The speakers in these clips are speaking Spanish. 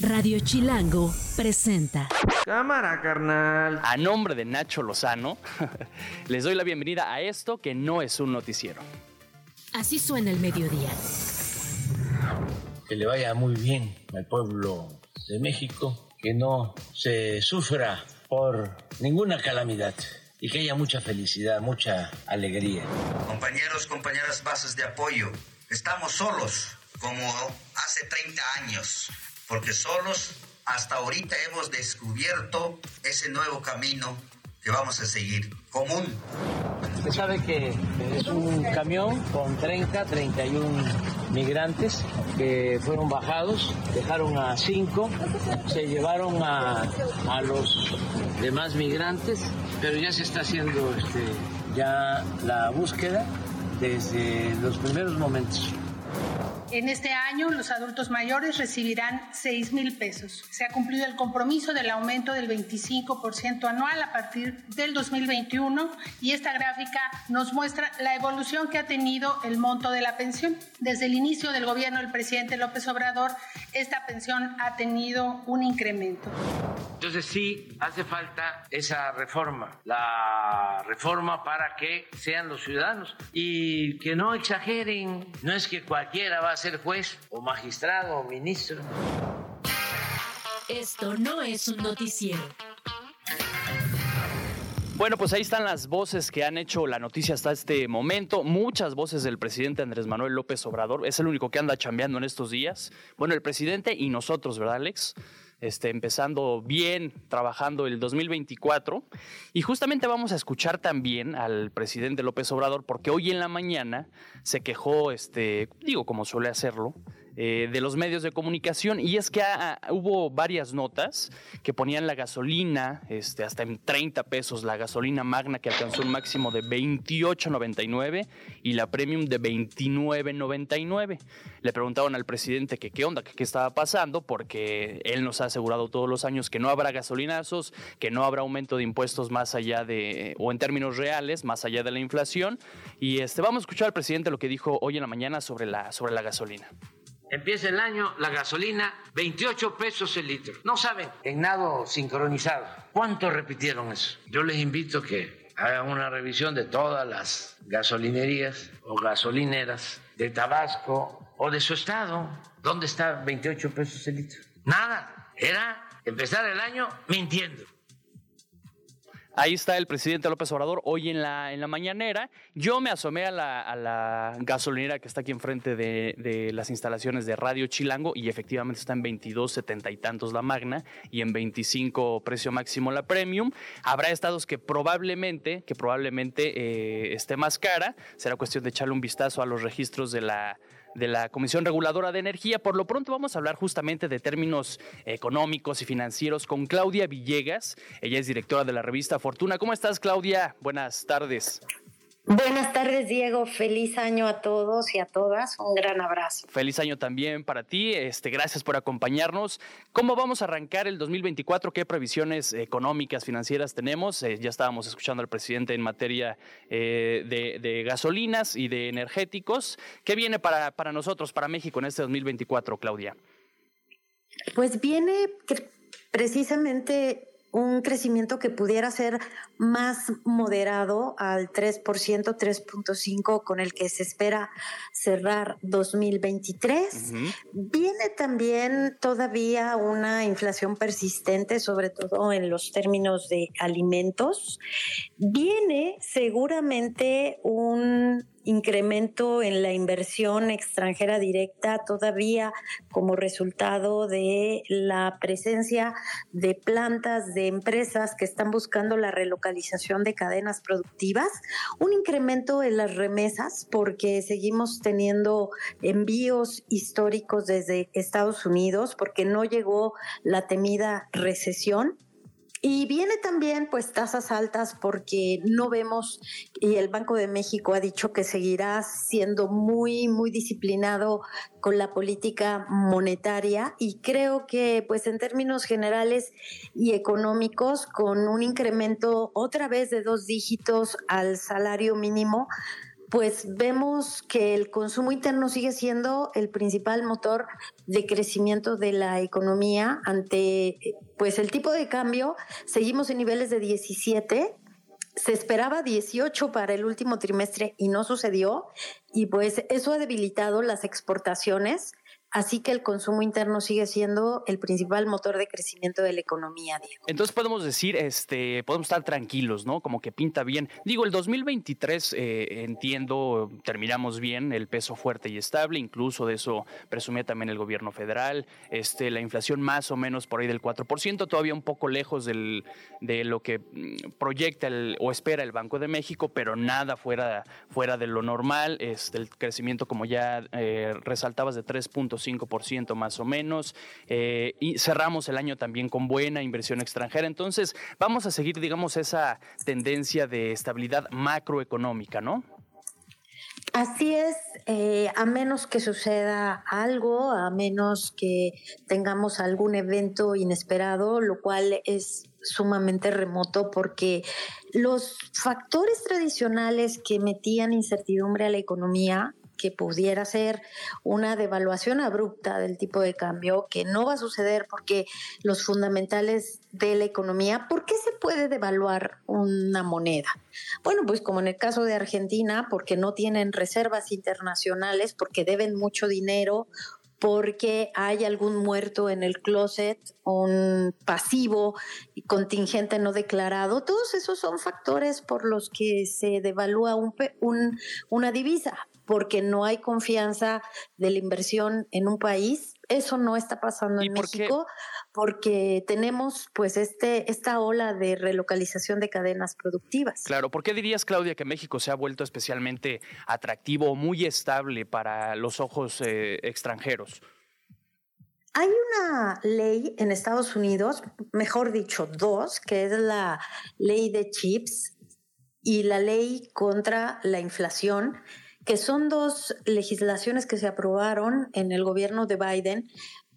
Radio Chilango presenta. Cámara, carnal. A nombre de Nacho Lozano, les doy la bienvenida a esto que no es un noticiero. Así suena el mediodía. Que le vaya muy bien al pueblo de México, que no se sufra por ninguna calamidad y que haya mucha felicidad, mucha alegría. Compañeros, compañeras, bases de apoyo, estamos solos como hace 30 años, porque solos hasta ahorita hemos descubierto ese nuevo camino que vamos a seguir, común. Usted sabe que es un camión con 30, 31 migrantes que fueron bajados, dejaron a cinco, se llevaron a, a los demás migrantes, pero ya se está haciendo este, ya la búsqueda desde los primeros momentos. En este año, los adultos mayores recibirán 6 mil pesos. Se ha cumplido el compromiso del aumento del 25% anual a partir del 2021 y esta gráfica nos muestra la evolución que ha tenido el monto de la pensión. Desde el inicio del gobierno del presidente López Obrador, esta pensión ha tenido un incremento. Entonces sí hace falta esa reforma, la reforma para que sean los ciudadanos y que no exageren. No es que cualquiera va a ser juez o magistrado o ministro. Esto no es un noticiero. Bueno, pues ahí están las voces que han hecho la noticia hasta este momento. Muchas voces del presidente Andrés Manuel López Obrador. Es el único que anda chambeando en estos días. Bueno, el presidente y nosotros, ¿verdad, Alex? Este, empezando bien, trabajando el 2024. Y justamente vamos a escuchar también al presidente López Obrador, porque hoy en la mañana se quejó, este, digo, como suele hacerlo, eh, de los medios de comunicación y es que hubo varias notas que ponían la gasolina este, hasta en 30 pesos, la gasolina magna que alcanzó un máximo de 28.99 y la premium de 29.99. Le preguntaban al presidente qué onda, qué estaba pasando, porque él nos ha asegurado todos los años que no habrá gasolinazos, que no habrá aumento de impuestos más allá de, o en términos reales, más allá de la inflación. Y este, vamos a escuchar al presidente lo que dijo hoy en la mañana sobre la, sobre la gasolina. Empieza el año, la gasolina, 28 pesos el litro. No saben, en nado sincronizado. ¿Cuánto repitieron eso? Yo les invito que hagan una revisión de todas las gasolinerías o gasolineras de Tabasco o de su estado. ¿Dónde está 28 pesos el litro? Nada. Era empezar el año mintiendo. Ahí está el presidente López Obrador hoy en la, en la mañanera. Yo me asomé a la, gasolinera que está aquí enfrente de, de, las instalaciones de Radio Chilango y efectivamente está en 22, 70 y tantos la magna y en 25 precio máximo la premium. Habrá estados que probablemente, que probablemente eh, esté más cara. Será cuestión de echarle un vistazo a los registros de la de la Comisión Reguladora de Energía. Por lo pronto vamos a hablar justamente de términos económicos y financieros con Claudia Villegas. Ella es directora de la revista Fortuna. ¿Cómo estás, Claudia? Buenas tardes. Buenas tardes, Diego. Feliz año a todos y a todas. Un gran abrazo. Feliz año también para ti. Este, gracias por acompañarnos. ¿Cómo vamos a arrancar el 2024? ¿Qué previsiones económicas, financieras tenemos? Eh, ya estábamos escuchando al presidente en materia eh, de, de, gasolinas y de energéticos. ¿Qué viene para, para nosotros, para México en este 2024, Claudia? Pues viene precisamente un crecimiento que pudiera ser más moderado al 3%, 3.5% con el que se espera cerrar 2023. Uh -huh. Viene también todavía una inflación persistente, sobre todo en los términos de alimentos. Viene seguramente un incremento en la inversión extranjera directa todavía como resultado de la presencia de plantas de empresas que están buscando la relocalización de cadenas productivas, un incremento en las remesas porque seguimos teniendo envíos históricos desde Estados Unidos porque no llegó la temida recesión y viene también pues tasas altas porque no vemos y el Banco de México ha dicho que seguirá siendo muy muy disciplinado con la política monetaria. Y creo que pues en términos generales y económicos con un incremento otra vez de dos dígitos al salario mínimo pues vemos que el consumo interno sigue siendo el principal motor de crecimiento de la economía ante pues el tipo de cambio. Seguimos en niveles de 17 se esperaba 18 para el último trimestre y no sucedió, y pues eso ha debilitado las exportaciones Así que el consumo interno sigue siendo el principal motor de crecimiento de la economía, Diego. Entonces podemos decir, este, podemos estar tranquilos, ¿no? Como que pinta bien. Digo, el 2023 eh, entiendo, terminamos bien, el peso fuerte y estable, incluso de eso presumía también el gobierno federal. Este, la inflación más o menos por ahí del 4%, todavía un poco lejos de lo que mm, proyecta o espera el Banco de México, pero nada fuera, fuera de lo normal. Este, el crecimiento, como ya eh, resaltabas, de 3 5% más o menos. Eh, y cerramos el año también con buena inversión extranjera. Entonces, vamos a seguir, digamos, esa tendencia de estabilidad macroeconómica, ¿no? Así es, eh, a menos que suceda algo, a menos que tengamos algún evento inesperado, lo cual es sumamente remoto porque los factores tradicionales que metían incertidumbre a la economía que pudiera ser una devaluación abrupta del tipo de cambio, que no va a suceder porque los fundamentales de la economía, ¿por qué se puede devaluar una moneda? Bueno, pues como en el caso de Argentina, porque no tienen reservas internacionales, porque deben mucho dinero porque hay algún muerto en el closet, un pasivo contingente no declarado. Todos esos son factores por los que se devalúa un, una divisa porque no hay confianza de la inversión en un país. Eso no está pasando en México porque tenemos pues este esta ola de relocalización de cadenas productivas. Claro, ¿por qué dirías Claudia que México se ha vuelto especialmente atractivo o muy estable para los ojos eh, extranjeros? Hay una ley en Estados Unidos, mejor dicho, dos, que es la ley de chips y la ley contra la inflación, que son dos legislaciones que se aprobaron en el gobierno de Biden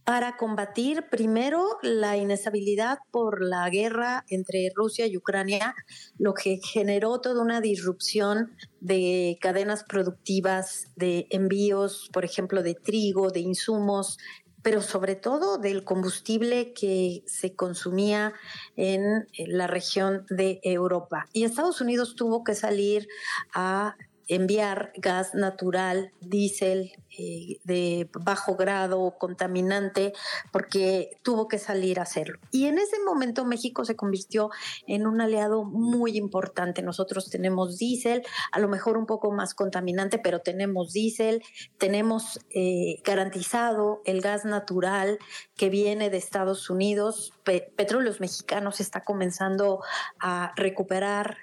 para combatir primero la inestabilidad por la guerra entre Rusia y Ucrania, lo que generó toda una disrupción de cadenas productivas, de envíos, por ejemplo, de trigo, de insumos, pero sobre todo del combustible que se consumía en la región de Europa. Y Estados Unidos tuvo que salir a enviar gas natural, diésel eh, de bajo grado contaminante, porque tuvo que salir a hacerlo. Y en ese momento México se convirtió en un aliado muy importante. Nosotros tenemos diésel, a lo mejor un poco más contaminante, pero tenemos diésel, tenemos eh, garantizado el gas natural que viene de Estados Unidos. Petróleos Mexicanos está comenzando a recuperar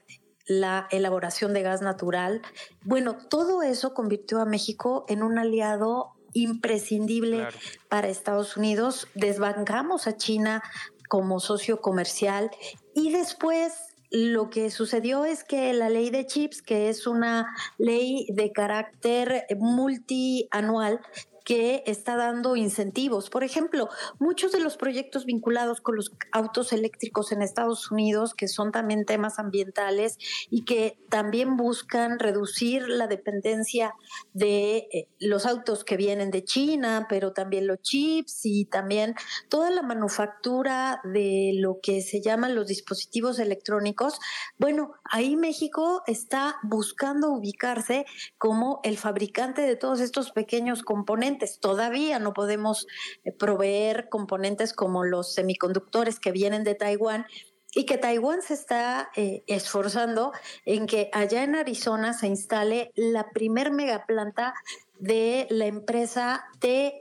la elaboración de gas natural. Bueno, todo eso convirtió a México en un aliado imprescindible para Estados Unidos. Desbancamos a China como socio comercial y después lo que sucedió es que la ley de chips, que es una ley de carácter multianual, que está dando incentivos. Por ejemplo, muchos de los proyectos vinculados con los autos eléctricos en Estados Unidos, que son también temas ambientales y que también buscan reducir la dependencia de eh, los autos que vienen de China, pero también los chips y también toda la manufactura de lo que se llaman los dispositivos electrónicos. Bueno, ahí México está buscando ubicarse como el fabricante de todos estos pequeños componentes Todavía no podemos eh, proveer componentes como los semiconductores que vienen de Taiwán y que Taiwán se está eh, esforzando en que allá en Arizona se instale la primer megaplanta de la empresa TSCM,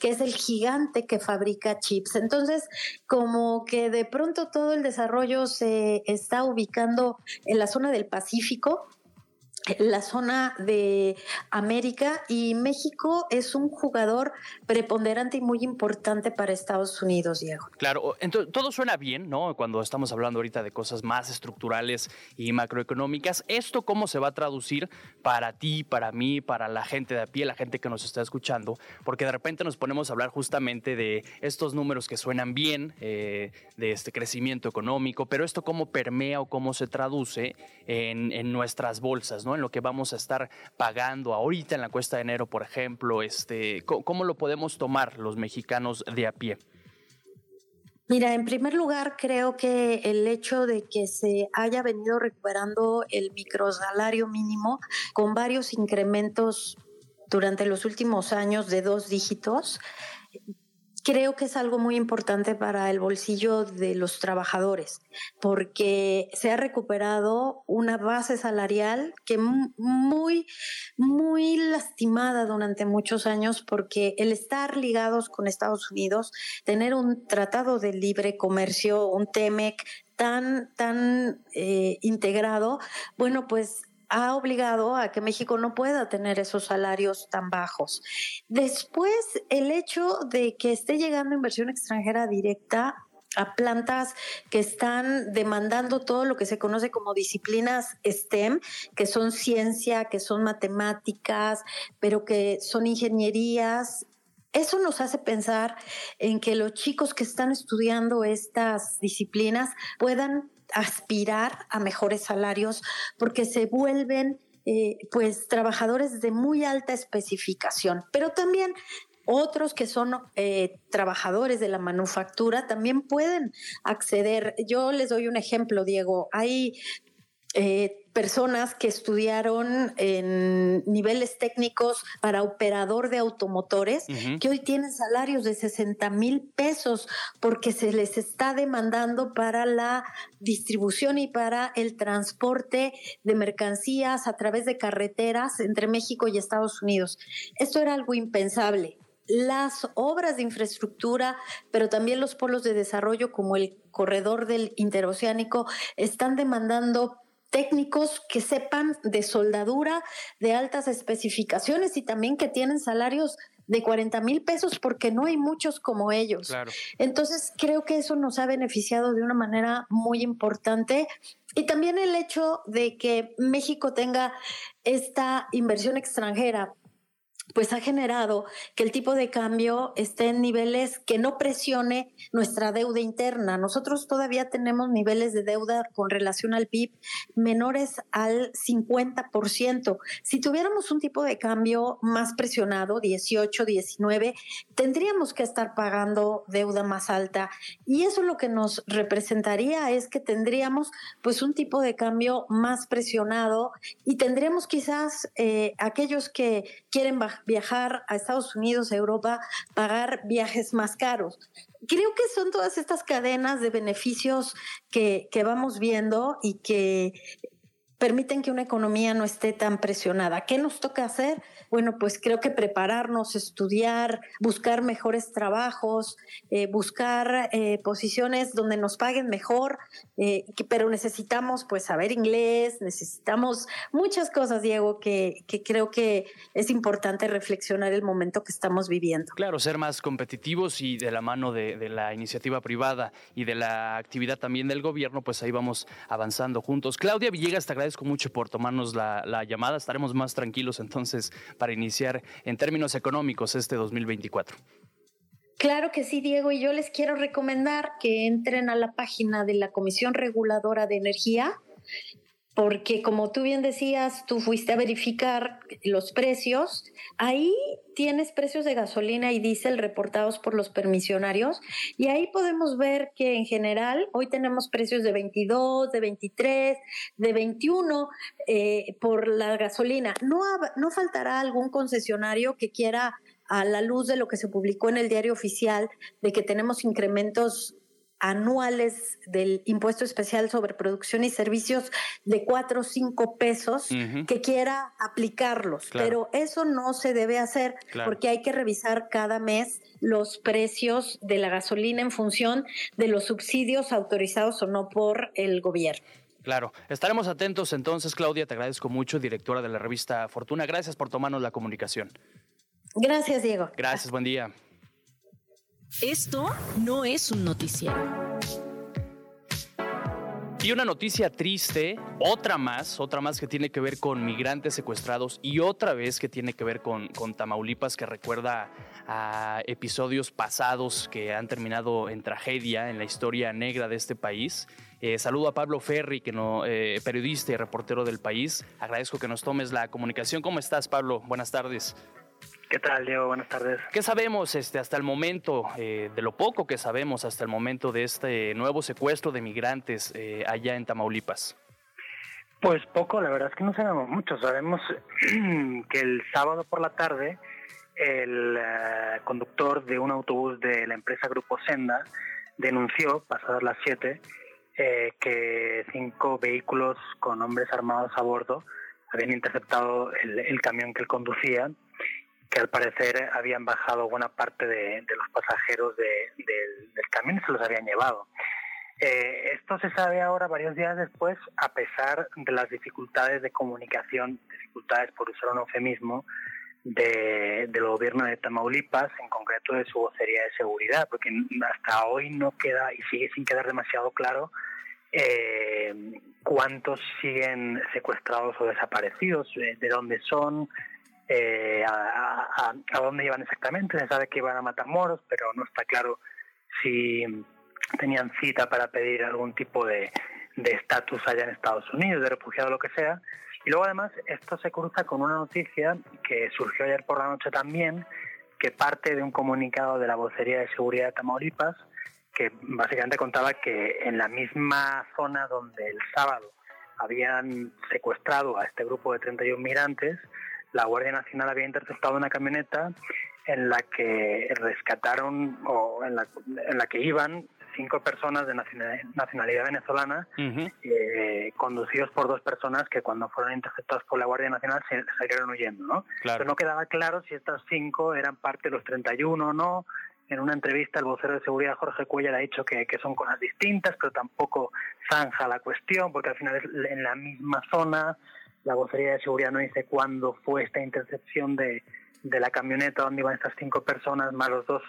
que es el gigante que fabrica chips. Entonces, como que de pronto todo el desarrollo se está ubicando en la zona del Pacífico, la zona de América y México es un jugador preponderante y muy importante para Estados Unidos, Diego. Claro, entonces todo suena bien, ¿no? Cuando estamos hablando ahorita de cosas más estructurales y macroeconómicas, ¿esto cómo se va a traducir para ti, para mí, para la gente de a pie, la gente que nos está escuchando? Porque de repente nos ponemos a hablar justamente de estos números que suenan bien, eh, de este crecimiento económico, pero esto cómo permea o cómo se traduce en, en nuestras bolsas, ¿no? En lo que vamos a estar pagando ahorita en la cuesta de enero, por ejemplo, este, ¿cómo lo podemos tomar los mexicanos de a pie? Mira, en primer lugar, creo que el hecho de que se haya venido recuperando el microsalario mínimo con varios incrementos durante los últimos años de dos dígitos, creo que es algo muy importante para el bolsillo de los trabajadores, porque se ha recuperado una base salarial que muy, muy lastimada durante muchos años, porque el estar ligados con Estados Unidos, tener un tratado de libre comercio, un TEMEC tan, tan eh, integrado, bueno, pues ha obligado a que México no pueda tener esos salarios tan bajos. Después, el hecho de que esté llegando inversión extranjera directa a plantas que están demandando todo lo que se conoce como disciplinas STEM, que son ciencia, que son matemáticas, pero que son ingenierías. Eso nos hace pensar en que los chicos que están estudiando estas disciplinas puedan aspirar a mejores salarios porque se vuelven eh, pues trabajadores de muy alta especificación, pero también otros que son eh, trabajadores de la manufactura también pueden acceder. Yo les doy un ejemplo, Diego. Hay eh, personas que estudiaron en niveles técnicos para operador de automotores, que hoy tienen salarios de 60 mil pesos porque se les está demandando para la distribución y para el transporte de mercancías a través de carreteras entre México y Estados Unidos. Esto era algo impensable las obras de infraestructura, pero también los polos de desarrollo como el corredor del interoceánico están demandando técnicos que sepan de soldadura, de altas especificaciones y también que tienen salarios de 40 mil pesos porque no hay muchos como ellos. Entonces creo que eso nos ha beneficiado de una manera muy importante y también el hecho de que México tenga esta inversión extranjera pues ha generado que el tipo de cambio esté en niveles que no presione nuestra deuda interna. Nosotros todavía tenemos niveles de deuda con relación al PIB menores al 50%. Si tuviéramos un tipo de cambio más presionado, 18, 19, tendríamos que estar pagando deuda más alta. Y eso lo que nos representaría es que tendríamos pues un tipo de cambio más presionado y tendríamos quizás eh, aquellos que quieren bajar viajar a Estados Unidos, a Europa, pagar viajes más caros. Creo que son todas estas cadenas de beneficios que, que vamos viendo y que permiten que una economía no esté tan presionada. ¿Qué nos toca hacer? Bueno, pues creo que prepararnos, estudiar, buscar mejores trabajos, eh, buscar eh, posiciones donde nos paguen mejor, eh, pero necesitamos pues saber inglés, necesitamos muchas cosas, Diego, que, que creo que es importante reflexionar el momento que estamos viviendo. Claro, ser más competitivos y de la mano de, de la iniciativa privada y de la actividad también del gobierno, pues ahí vamos avanzando juntos. Claudia Villegas, te agradezco mucho por tomarnos la, la llamada. Estaremos más tranquilos entonces para iniciar en términos económicos este 2024. Claro que sí, Diego, y yo les quiero recomendar que entren a la página de la Comisión Reguladora de Energía porque como tú bien decías, tú fuiste a verificar los precios, ahí tienes precios de gasolina y diésel reportados por los permisionarios y ahí podemos ver que en general hoy tenemos precios de 22, de 23, de 21 eh, por la gasolina. No, no faltará algún concesionario que quiera a la luz de lo que se publicó en el diario oficial, de que tenemos incrementos anuales del impuesto especial sobre producción y servicios de cuatro o cinco pesos que quiera aplicarlos. Pero eso no se debe hacer porque hay que revisar cada mes los precios de la gasolina en función de los subsidios autorizados o no por el gobierno. Claro, estaremos atentos entonces, Claudia, te agradezco mucho, directora de la revista Fortuna. Gracias por tomarnos la comunicación. Gracias, Diego. Gracias, buen día. Esto no es un noticiero. Y una noticia triste, otra más, otra más que tiene que ver con migrantes secuestrados y otra vez que tiene que ver con, Tamaulipas, que recuerda a episodios pasados que han terminado en tragedia en la historia negra de este país. Eh, saludo a Pablo Ferri, que no, eh, periodista y reportero del país. Agradezco que nos tomes la comunicación. ¿Cómo estás, Pablo? Buenas tardes. ¿Qué tal, Diego? Buenas tardes. ¿Qué sabemos este, hasta el momento, eh, de lo poco que sabemos hasta el momento de este nuevo secuestro de migrantes eh, allá en Tamaulipas? Pues poco, la verdad es que no sabemos mucho. Sabemos que el sábado por la tarde el eh, conductor de un autobús de la empresa Grupo Senda denunció, pasadas las 7, que cinco vehículos con hombres armados a bordo habían interceptado el, el camión que él conducía que al parecer habían bajado buena parte de, los pasajeros del, camión y se los habían llevado. Eh, esto se sabe ahora, varios días después, a pesar de las dificultades de comunicación, dificultades por usar un eufemismo, de, del gobierno de Tamaulipas, en concreto de su vocería de seguridad, porque hasta hoy no queda y sigue sin quedar demasiado claro eh, cuántos siguen secuestrados o desaparecidos, eh, de dónde son, eh, a, dónde iban exactamente. Se sabe que iban a matar moros, pero no está claro si tenían cita para pedir algún tipo de estatus allá en Estados Unidos, de refugiado o lo que sea. Y luego además esto se cruza con una noticia que surgió ayer por la noche también, que parte de un comunicado de la Vocería de Seguridad de Tamaulipas, que básicamente contaba que en la misma zona donde el sábado habían secuestrado a este grupo de 31 migrantes, la Guardia Nacional había interceptado una camioneta en la que rescataron o en la, en la que iban cinco personas de nacionalidad venezolana eh, conducidos por dos personas que cuando fueron interceptadas por la Guardia Nacional se salieron huyendo, ¿no? Pero no quedaba claro si estas cinco eran parte de los 31 o no. En una entrevista el vocero de seguridad Jorge Cuellar ha dicho que, que son cosas distintas, pero tampoco zanja la cuestión porque al final es en la misma zona la vocería de seguridad no dice cuándo fue esta intercepción de, de la camioneta donde iban estas cinco personas más los dos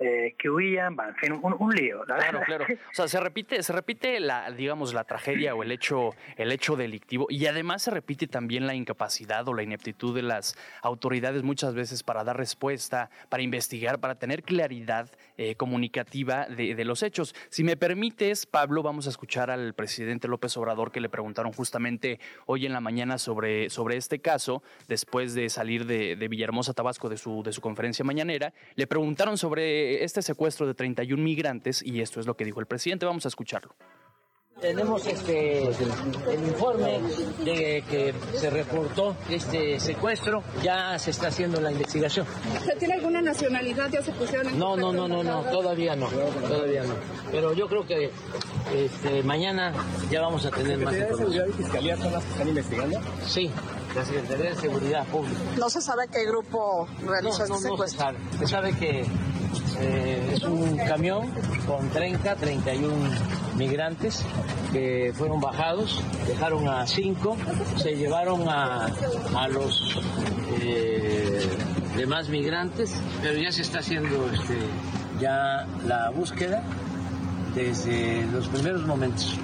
eh, que huían, en fin, un, lío. claro, claro. O sea, se repite, se repite la, digamos, la tragedia o el hecho, el hecho delictivo y además se repite también la incapacidad o la ineptitud de las autoridades muchas veces para dar respuesta, para investigar, para tener claridad eh, comunicativa de, de, los hechos. Si me permites, Pablo, vamos a escuchar al presidente López Obrador que le preguntaron justamente hoy en la mañana sobre, sobre este caso, después de salir de, de Villahermosa, Tabasco, de su, de su conferencia mañanera. Le preguntaron sobre este secuestro de 31 migrantes y esto es lo que dijo el presidente. Vamos a escucharlo. Tenemos este, el informe de que se reportó este secuestro, ya se está haciendo la investigación. tiene alguna nacionalidad? ¿Ya se pusieron No, no, no, no, no, todavía no, todavía no. Pero yo creo que este, mañana ya vamos a tener más información. ¿La Seguridad y Fiscalía son las que están investigando? Sí, la Secretaría de Seguridad Pública. ¿No se sabe qué grupo realizó este secuestro? se sabe. Se sabe que eh, es un camión con 30, 31 migrantes que fueron bajados, dejaron a cinco, se llevaron a, a los eh, demás migrantes, pero ya se está haciendo este, ya la búsqueda desde los primeros momentos.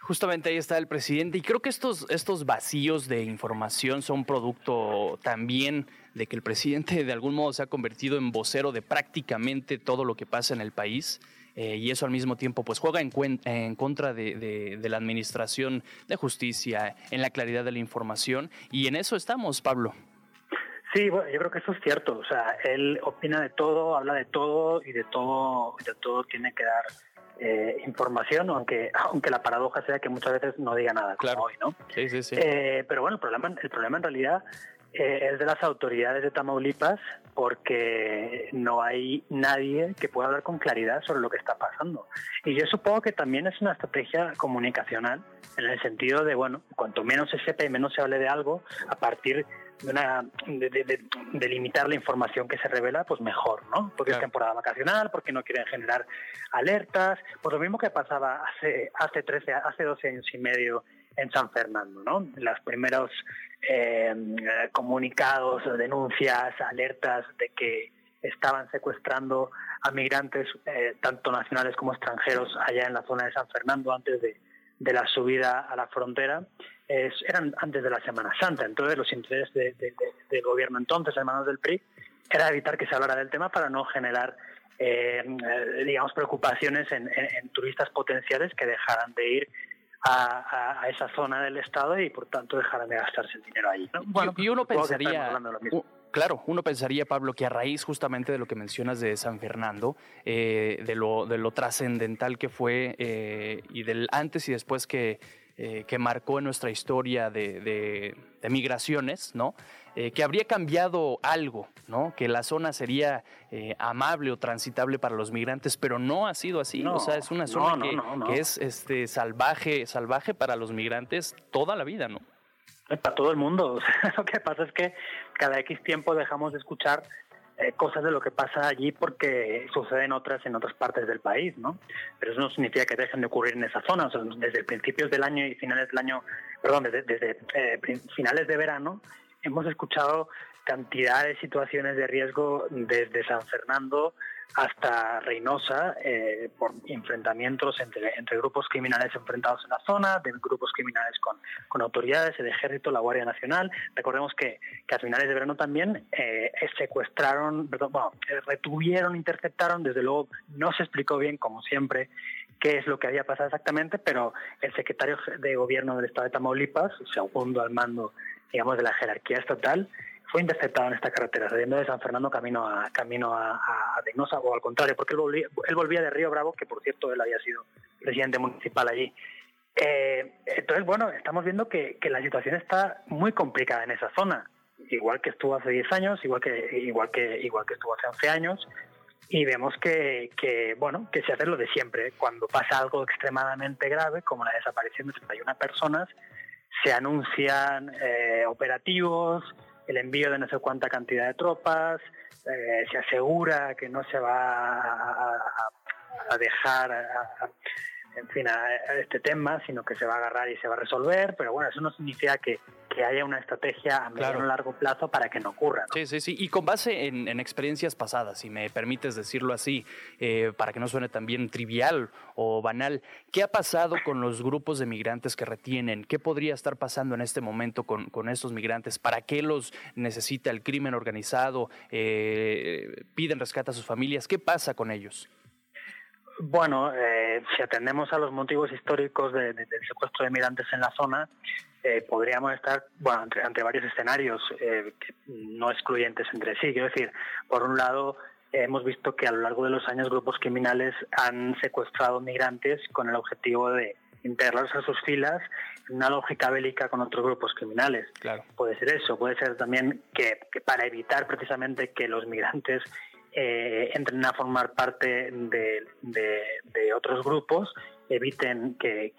Justamente ahí está el presidente y creo que estos, estos vacíos de información son producto también de que el presidente de algún modo se ha convertido en vocero de prácticamente todo lo que pasa en el país. Eh, y eso al mismo tiempo pues juega en, en contra de, de, la administración de justicia, en la claridad de la información y en eso estamos, Pablo. Sí, bueno, yo creo que eso es cierto. O sea, él opina de todo, habla de todo y de todo, de todo tiene que dar eh, información, aunque aunque la paradoja sea que muchas veces no diga nada, claro. hoy, ¿no? Sí, sí, sí. Eh, pero bueno, el problema, el problema en realidad eh, es de las autoridades de Tamaulipas porque no hay nadie que pueda hablar con claridad sobre lo que está pasando. Y yo supongo que también es una estrategia comunicacional en el sentido de, bueno, cuanto menos se sepa y menos se hable de algo, a partir de, una, de, limitar la información que se revela, pues mejor, ¿no? Porque es temporada vacacional, porque no quieren generar alertas, pues lo mismo que pasaba hace, hace, 13, hace 12 años y medio en San Fernando, ¿no? Los primeros eh, comunicados, denuncias, alertas de que estaban secuestrando a migrantes, eh, tanto nacionales como extranjeros, allá en la zona de San Fernando antes de, la subida a la frontera, eran antes de la Semana Santa. Entonces, los intereses del gobierno entonces, hermanos del PRI, era evitar que se hablara del tema para no generar, eh, digamos, preocupaciones en, turistas potenciales que dejaran de ir a, esa zona del Estado y por tanto dejarán de gastarse el dinero ahí. Bueno, y uno pensaría, claro, uno pensaría, Pablo, que a raíz justamente de lo que mencionas de San Fernando, eh, de lo, de lo trascendental que fue eh, y del antes y después que eh, que marcó en nuestra historia de, migraciones, ¿no? Eh, que habría cambiado algo, ¿no? Que la zona sería eh, amable o transitable para los migrantes, pero no ha sido así. o sea, es una zona que, es este, salvaje, salvaje para los migrantes toda la vida, ¿no? Para todo el mundo. lo que pasa es que cada X tiempo dejamos de escuchar eh, cosas de lo que pasa allí porque suceden otras en otras partes del país, ¿no? Pero eso no significa que dejen de ocurrir en esa zona. O sea, desde principios del año y finales del año, perdón, desde, desde eh, finales de verano, hemos escuchado cantidad de situaciones de riesgo desde San Fernando hasta Reynosa eh, por enfrentamientos entre, entre grupos criminales enfrentados en la zona, de grupos criminales con, con autoridades, el ejército, la Guardia Nacional. Recordemos que, que a finales de verano también eh, secuestraron, perdón, eh, retuvieron, interceptaron, desde luego no se explicó bien, como siempre, qué es lo que había pasado exactamente, pero el secretario de gobierno del estado de Tamaulipas, segundo al mando, digamos, de la jerarquía estatal, fue interceptado en esta carretera, saliendo de San Fernando camino a camino a, a, o al contrario, porque él volvía, de Río Bravo, que por cierto él había sido presidente municipal allí. Eh, entonces, bueno, estamos viendo que, que, la situación está muy complicada en esa zona, igual que estuvo hace 10 años, igual que, igual que, igual que estuvo hace 11 años, y vemos que, que, bueno, que se hace lo de siempre. Cuando pasa algo extremadamente grave, como la desaparición de 31 personas, se anuncian eh, operativos, el envío de no sé cuánta cantidad de tropas, eh, se asegura que no se va a, dejar en fin, a, este tema, sino que se va a agarrar y se va a resolver, pero bueno, eso no significa que, que haya una estrategia a medio o largo plazo para que no ocurra. Sí, sí, sí, y con base en, experiencias pasadas, si me permites decirlo así, eh, para que no suene también trivial o banal, ¿qué ha pasado con los grupos de migrantes que retienen? ¿Qué podría estar pasando en este momento con, con estos migrantes? ¿Para qué los necesita el crimen organizado? Eh, ¿Piden rescate a sus familias? ¿Qué pasa con ellos? Bueno, eh, si atendemos a los motivos históricos del secuestro de migrantes en la zona, eh, podríamos estar bueno, ante, varios escenarios eh, no excluyentes entre sí. Quiero decir, por un lado, hemos visto que a lo largo de los años grupos criminales han secuestrado migrantes con el objetivo de integrarlos a sus filas en una lógica bélica con otros grupos criminales. Claro. Puede ser eso, puede ser también que para evitar precisamente que los migrantes eh, entren a formar parte de, otros grupos, eviten que,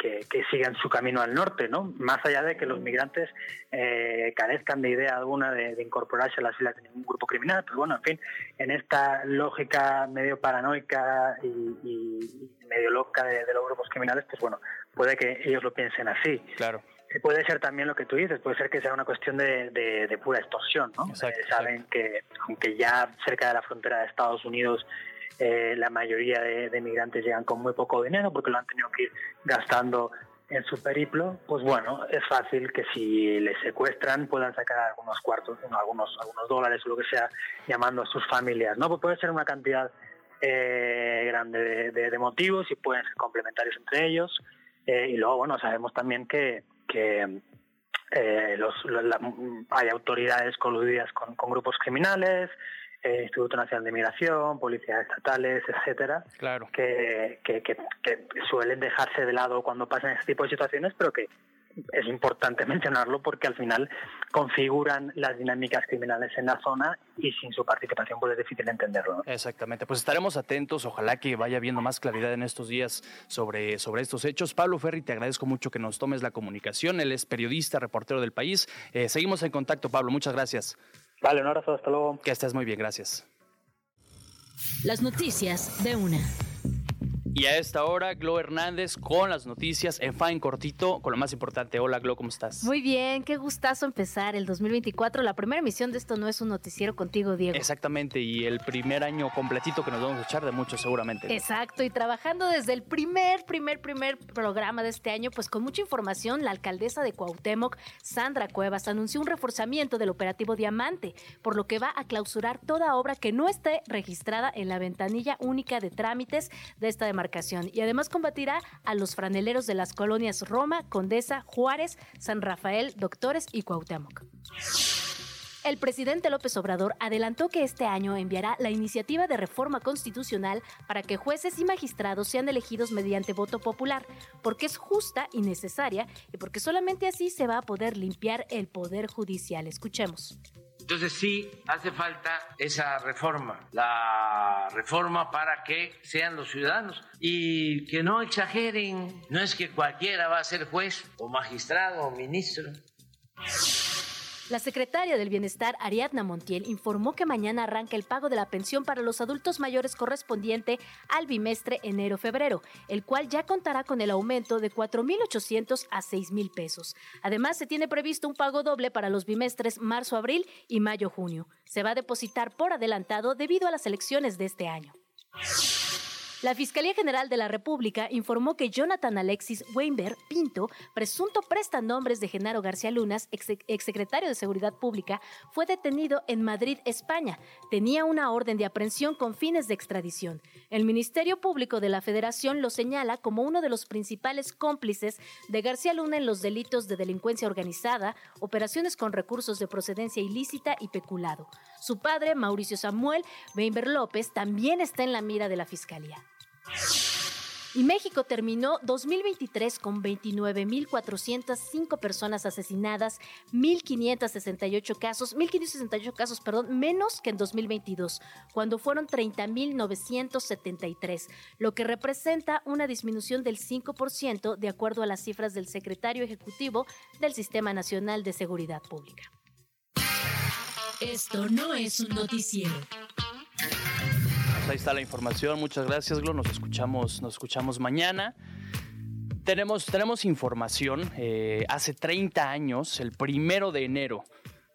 sigan su camino al norte, ¿no? Más allá de que los migrantes eh, carezcan de idea alguna de, incorporarse a las islas de ningún grupo criminal, pero bueno, en fin, en esta lógica medio paranoica y, medio loca de, de, los grupos criminales, pues bueno, puede que ellos lo piensen así. Claro puede ser también lo que tú dices, puede ser que sea una cuestión de, de, pura extorsión, ¿no? Eh, saben que, aunque ya cerca de la frontera de Estados Unidos eh, la mayoría de, migrantes llegan con muy poco dinero porque lo han tenido que ir gastando en su periplo, pues bueno, es fácil que si les secuestran puedan sacar algunos cuartos, algunos, algunos dólares o lo que sea, llamando a sus familias, ¿no? Pues puede ser una cantidad eh, grande de, motivos y pueden ser complementarios entre ellos. y luego, bueno, sabemos también que, que eh, los, hay autoridades coludidas con, grupos criminales, eh, Instituto Nacional de Migración, policías estatales, etcétera, claro. que, que, suelen dejarse de lado cuando pasan este tipo de situaciones, pero que es importante mencionarlo porque al final configuran las dinámicas criminales en la zona y sin su participación pues es difícil entenderlo. Exactamente, pues estaremos atentos, ojalá que vaya habiendo más claridad en estos días sobre, sobre estos hechos. Pablo Ferri, te agradezco mucho que nos tomes la comunicación, él es periodista, reportero del país. Eh, seguimos en contacto, Pablo, muchas gracias. Vale, un abrazo, hasta luego. Que estés muy bien, gracias. Las noticias de una. Y a esta hora, Glo Hernández con las noticias en Fine Cortito, con lo más importante. Hola, Glo, ¿cómo estás? Muy bien, qué gustazo empezar el 2024. La primera emisión de esto no es un noticiero contigo, Diego. Exactamente, y el primer año completito que nos vamos a echar de mucho, seguramente. Exacto, y trabajando desde el primer, primer, primer programa de este año, pues con mucha información, la alcaldesa de Cuauhtémoc, Sandra Cuevas, anunció un reforzamiento del operativo Diamante, por lo que va a clausurar toda obra que no esté registrada en la ventanilla única de trámites de esta demarcación y además combatirá a los franeleros de las colonias Roma, Condesa, Juárez, San Rafael, Doctores y Cuauhtémoc. El presidente López Obrador adelantó que este año enviará la iniciativa de reforma constitucional para que jueces y magistrados sean elegidos mediante voto popular, porque es justa y necesaria y porque solamente así se va a poder limpiar el poder judicial. Escuchemos. Entonces sí hace falta esa reforma, la reforma para que sean los ciudadanos y que no exageren, no es que cualquiera va a ser juez o magistrado o ministro. La secretaria del Bienestar, Ariadna Montiel, informó que mañana arranca el pago de la pensión para los adultos mayores correspondiente al bimestre enero-febrero, el cual ya contará con el aumento de 4.800 a 6.000 pesos. Además, se tiene previsto un pago doble para los bimestres marzo-abril y mayo-junio. Se va a depositar por adelantado debido a las elecciones de este año. La Fiscalía General de la República informó que Jonathan Alexis Weinberg Pinto, presunto prestanombres de Genaro García Lunas, exsecretario de Seguridad Pública, fue detenido en Madrid, España. Tenía una orden de aprehensión con fines de extradición. El Ministerio Público de la Federación lo señala como uno de los principales cómplices de García Luna en los delitos de delincuencia organizada, operaciones con recursos de procedencia ilícita y peculado. Su padre, Mauricio Samuel Weinberg López, también está en la mira de la Fiscalía. Y México terminó 2023 con 29.405 personas asesinadas, 1.568 casos, 1.568 casos, perdón, menos que en 2022, cuando fueron 30.973, lo que representa una disminución del 5% de acuerdo a las cifras del secretario ejecutivo del Sistema Nacional de Seguridad Pública. Esto no es un noticiero ahí está la información. Muchas gracias, Glo. Nos escuchamos, nos escuchamos mañana. Tenemos, tenemos información. Eh, hace 30 años, el primero de enero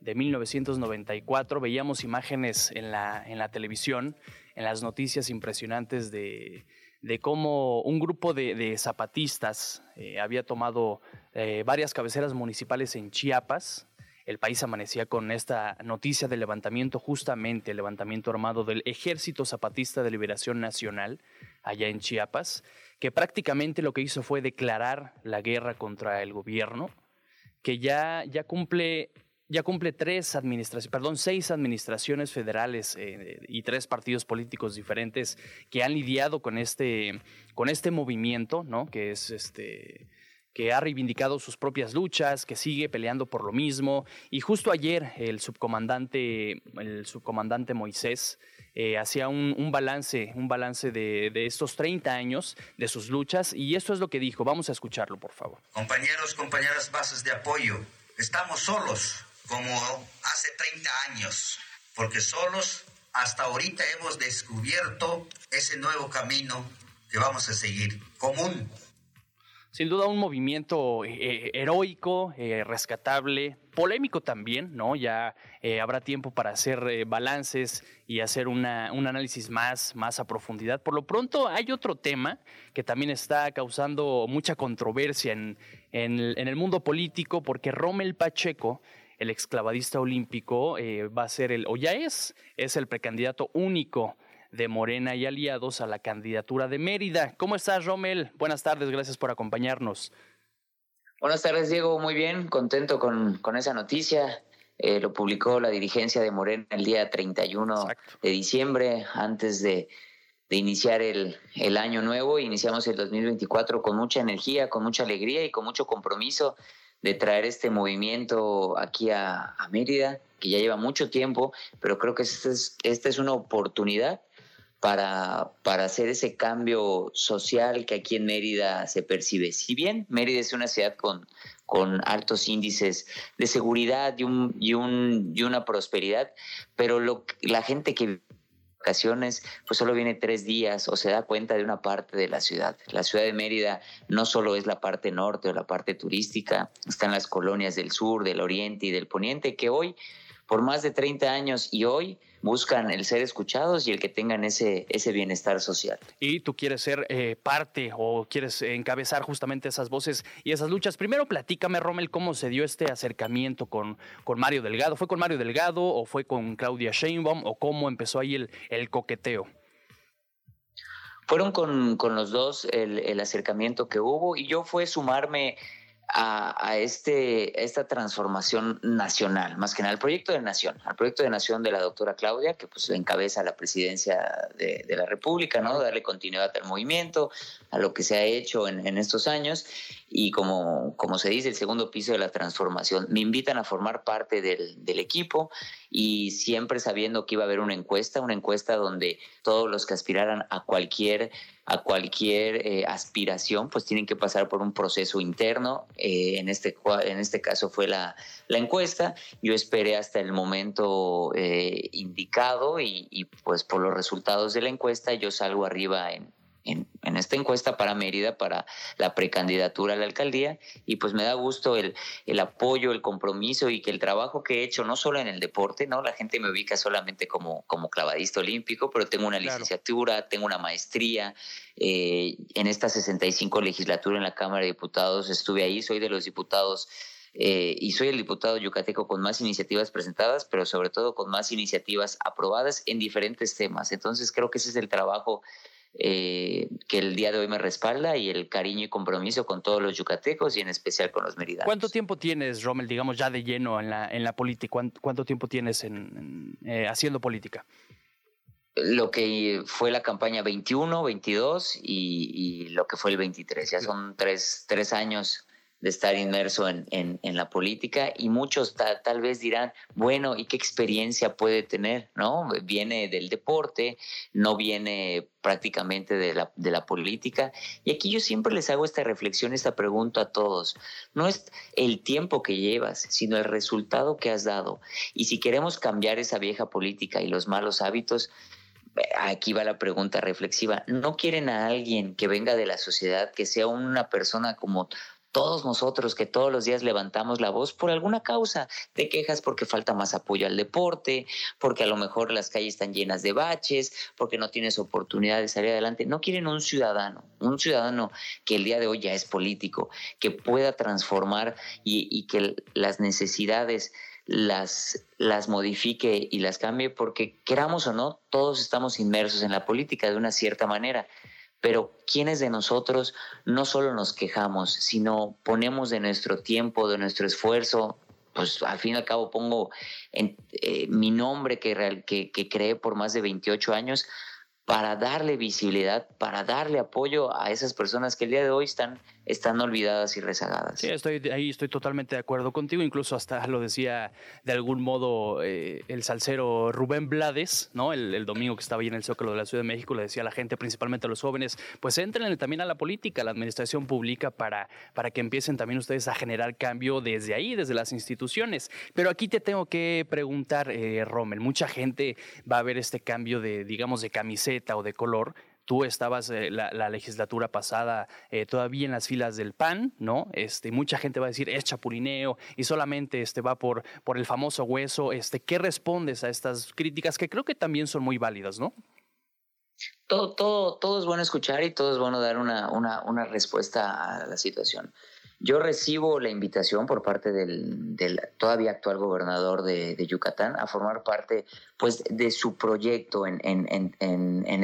de 1994, veíamos imágenes en la, en la televisión, en las noticias impresionantes de, de cómo un grupo de, zapatistas eh, había tomado eh, varias cabeceras municipales en Chiapas, el país amanecía con esta noticia del levantamiento, justamente el levantamiento armado del Ejército Zapatista de Liberación Nacional, allá en Chiapas, que prácticamente lo que hizo fue declarar la guerra contra el gobierno, que ya, ya cumple ya cumple tres administraciones, perdón, seis administraciones federales eh, y tres partidos políticos diferentes que han lidiado con este, con este movimiento, ¿no? Que es este que ha reivindicado sus propias luchas, que sigue peleando por lo mismo. Y justo ayer el subcomandante, el subcomandante Moisés eh, hacía un, balance, un balance de, de, estos 30 años de sus luchas y esto es lo que dijo. Vamos a escucharlo, por favor. Compañeros, compañeras, bases de apoyo, estamos solos como hace 30 años, porque solos hasta ahorita hemos descubierto ese nuevo camino que vamos a seguir, común sin duda un movimiento eh, heroico, eh, rescatable, polémico también, ¿no? Ya eh, habrá tiempo para hacer balances y hacer una, un análisis más, más a profundidad. Por lo pronto hay otro tema que también está causando mucha controversia en, en, en el mundo político porque Rommel Pacheco, el exclavadista olímpico, va a ser el, o ya es, es el precandidato único de Morena y aliados a la candidatura de Mérida. ¿Cómo estás, Rommel? Buenas tardes, gracias por acompañarnos. Buenas tardes, Diego. Muy bien, contento con, con esa noticia. Eh, lo publicó la dirigencia de Morena el día 31 de diciembre, antes de, de iniciar el, el, año nuevo. Iniciamos el 2024 con mucha energía, con mucha alegría y con mucho compromiso de traer este movimiento aquí a, Mérida, que ya lleva mucho tiempo, pero creo que esta es, esta es una oportunidad para, para hacer ese cambio social que aquí en Mérida se percibe. Si bien Mérida es una ciudad con, con altos índices de seguridad y, un, y, un, y una prosperidad, pero lo, la gente que vacaciones, pues solo viene tres días o se da cuenta de una parte de la ciudad. La ciudad de Mérida no solo es la parte norte o la parte turística, están las colonias del sur, del oriente y del poniente que hoy, por más de 30 años y hoy, buscan el ser escuchados y el que tengan ese, ese bienestar social. Y tú quieres ser eh, parte o quieres encabezar justamente esas voces y esas luchas. Primero platícame, Rommel, cómo se dio este acercamiento con, con Mario Delgado. ¿Fue con Mario Delgado o fue con Claudia Sheinbaum o cómo empezó ahí el, el coqueteo? Fueron con, con los dos el, el acercamiento que hubo y yo fue sumarme a, este, esta transformación nacional, más que nada al proyecto de nación, al proyecto de nación de la doctora Claudia, que pues encabeza la presidencia de, la República, ¿no? Darle continuidad al movimiento, a lo que se ha hecho en, en, estos años y como, como se dice, el segundo piso de la transformación. Me invitan a formar parte del, del equipo y siempre sabiendo que iba a haber una encuesta, una encuesta donde todos los que aspiraran a cualquier a cualquier eh, aspiración, pues tienen que pasar por un proceso interno. Eh, en, este, en este caso fue la, la encuesta. Yo esperé hasta el momento eh, indicado y, y, pues por los resultados de la encuesta yo salgo arriba en, en, esta encuesta para Mérida, para la precandidatura a la alcaldía, y pues me da gusto el, el, apoyo, el compromiso y que el trabajo que he hecho, no solo en el deporte, ¿no? La gente me ubica solamente como, como clavadista olímpico, pero tengo una licenciatura, tengo una maestría, eh, en esta 65 legislatura en la Cámara de Diputados estuve ahí, soy de los diputados eh, y soy el diputado yucateco con más iniciativas presentadas, pero sobre todo con más iniciativas aprobadas en diferentes temas. Entonces creo que ese es el trabajo eh, que el día de hoy me respalda y el cariño y compromiso con todos los yucatecos y en especial con los meridanos. ¿Cuánto tiempo tienes, Rommel, digamos, ya de lleno en la, en la política? ¿Cuánto, tiempo tienes en, eh, haciendo política? Lo que fue la campaña 21, 22 y, y, lo que fue el 23. Ya son tres, tres años de estar inmerso en, en, la política y muchos tal vez dirán, bueno, ¿y qué experiencia puede tener? ¿No? Viene del deporte, no viene prácticamente de la, de la política. Y aquí yo siempre les hago esta reflexión, esta pregunta a todos. No es el tiempo que llevas, sino el resultado que has dado. Y si queremos cambiar esa vieja política y los malos hábitos, aquí va la pregunta reflexiva. ¿No quieren a alguien que venga de la sociedad, que sea una persona como todos nosotros que todos los días levantamos la voz por alguna causa, te quejas porque falta más apoyo al deporte, porque a lo mejor las calles están llenas de baches, porque no tienes oportunidad de salir adelante. No quieren un ciudadano, un ciudadano que el día de hoy ya es político, que pueda transformar y, y que las necesidades las, las modifique y las cambie, porque queramos o no, todos estamos inmersos en la política de una cierta manera pero ¿quiénes de nosotros no solo nos quejamos, sino ponemos de nuestro tiempo, de nuestro esfuerzo? Pues al fin y al cabo pongo en, eh, mi nombre que, que, que creé por más de 28 años para darle visibilidad, para darle apoyo a esas personas que el día de hoy están están olvidadas y rezagadas. Sí, estoy, ahí estoy totalmente de acuerdo contigo. Incluso hasta lo decía de algún modo eh, el salsero Rubén Blades, ¿no? El, domingo que estaba ahí en el Zócalo de la Ciudad de México, le decía a la gente, principalmente a los jóvenes, pues entren también a la política, a la administración pública, para, para que empiecen también ustedes a generar cambio desde ahí, desde las instituciones. Pero aquí te tengo que preguntar, eh, Rommel, mucha gente va a ver este cambio de, digamos, de camiseta o de color tú estabas eh, la, legislatura pasada eh, todavía en las filas del PAN, ¿no? Este, mucha gente va a decir es chapulineo y solamente este, va por, por el famoso hueso. Este, ¿Qué respondes a estas críticas que creo que también son muy válidas, no? Todo, todo, todo es bueno escuchar y todo es bueno dar una, una, una respuesta a la situación. Yo recibo la invitación por parte del, todavía actual gobernador de, Yucatán a formar parte pues, de su proyecto en,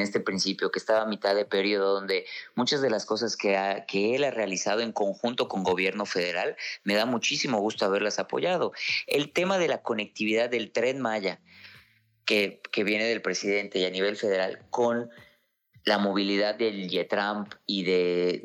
este principio, que estaba a mitad de periodo, donde muchas de las cosas que, que él ha realizado en conjunto con gobierno federal, me da muchísimo gusto haberlas apoyado. El tema de la conectividad del tren Maya, que, que viene del presidente y a nivel federal, con la movilidad del Yetramp y de,